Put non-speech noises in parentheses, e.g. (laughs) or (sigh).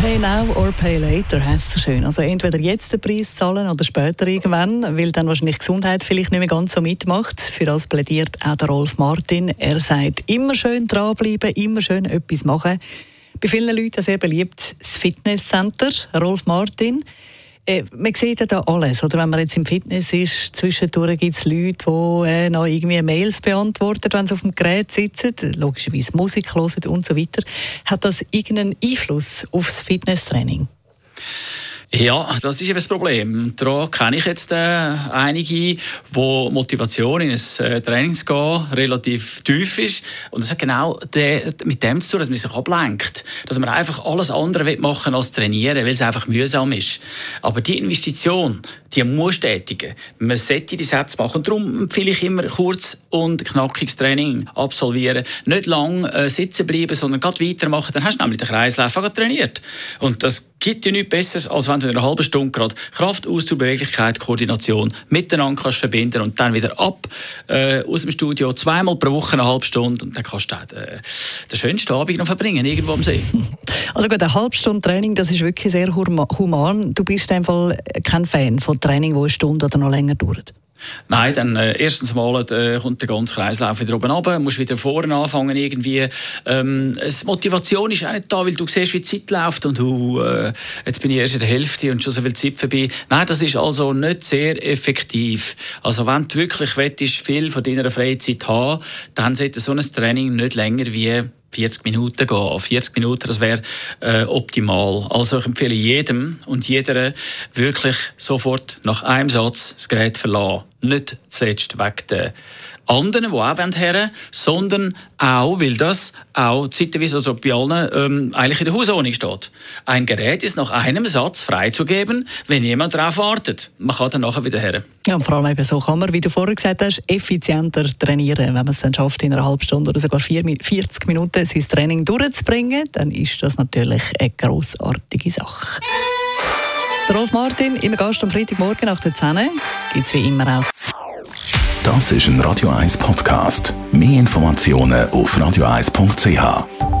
Pay now or pay later heisst so schön. Also entweder jetzt den Preis zahlen oder später irgendwann, weil dann wahrscheinlich Gesundheit vielleicht nicht mehr ganz so mitmacht. Für das plädiert auch der Rolf Martin. Er sagt, immer schön dranbleiben, immer schön etwas machen. Bei vielen Leuten sehr beliebt das Fitnesscenter, Rolf Martin. Äh, man sieht ja da alles. Oder wenn man jetzt im Fitness ist, zwischendurch gibt es Leute, die äh, noch irgendwie Mails beantworten, wenn sie auf dem Gerät sitzen, logischerweise Musik hören und so weiter. Hat das irgendeinen Einfluss aufs Fitnesstraining? Ja, das ist eben das Problem. Da kenne ich jetzt äh, einige, wo Motivation in ein äh, Training zu gehen relativ tief ist. Und das hat genau de, mit dem zu tun, dass man sich ablenkt. Dass man einfach alles andere machen als trainieren, weil es einfach mühsam ist. Aber die Investition, die muss tätigen. Man sollte die Sätze machen. Darum empfehle ich immer kurz und knackiges Training absolvieren. Nicht lang äh, sitzen bleiben, sondern gerade weitermachen. Dann hast du nämlich den Kreislauf trainiert. Und das gibt ja nichts Besseres, als wenn du in einer halben Stunde gerade Kraft, Ausdauer, Beweglichkeit, Koordination miteinander kannst verbinden und dann wieder ab äh, aus dem Studio zweimal pro Woche eine halbe Stunde und dann kannst du den, äh, den schönsten Abend noch verbringen, irgendwo am See. (laughs) Also gut, eine halbe Stunde Training, das ist wirklich sehr human. Du bist einfach kein Fan von Training, das eine Stunde oder noch länger dauert? Nein, dann äh, erstens mal äh, kommt der ganze Kreislauf wieder oben runter, musst wieder vorne anfangen irgendwie. Ähm, es, Motivation ist auch nicht da, weil du siehst, wie die Zeit läuft und uh, äh, jetzt bin ich erst in der Hälfte und schon so viel Zeit vorbei. Nein, das ist also nicht sehr effektiv. Also wenn du wirklich willst, viel von deiner Freizeit haben, dann sollte so ein Training nicht länger wie 40 Minuten gehen. 40 Minuten, das wäre äh, optimal. Also ich empfehle jedem und jeder wirklich sofort nach einem Satz das Gerät verlassen. Nicht zuletzt wegen der anderen, die auch her sondern auch, weil das auch zeitweise, also bei allen, ähm, eigentlich in der Hausordnung steht. Ein Gerät ist nach einem Satz freizugeben, wenn jemand darauf wartet. Man kann dann nachher wieder her. Ja, und vor allem eben so kann man, wie du vorher gesagt hast, effizienter trainieren. Wenn man es dann schafft, in einer halben Stunde oder sogar 40 Minuten sein Training durchzubringen, dann ist das natürlich eine grossartige Sache. Rolf Martin, immer Gast am Freitagmorgen nach der 10 gibt es wie immer auch das ist ein Radio 1 Podcast. Mehr Informationen auf radio1.ch.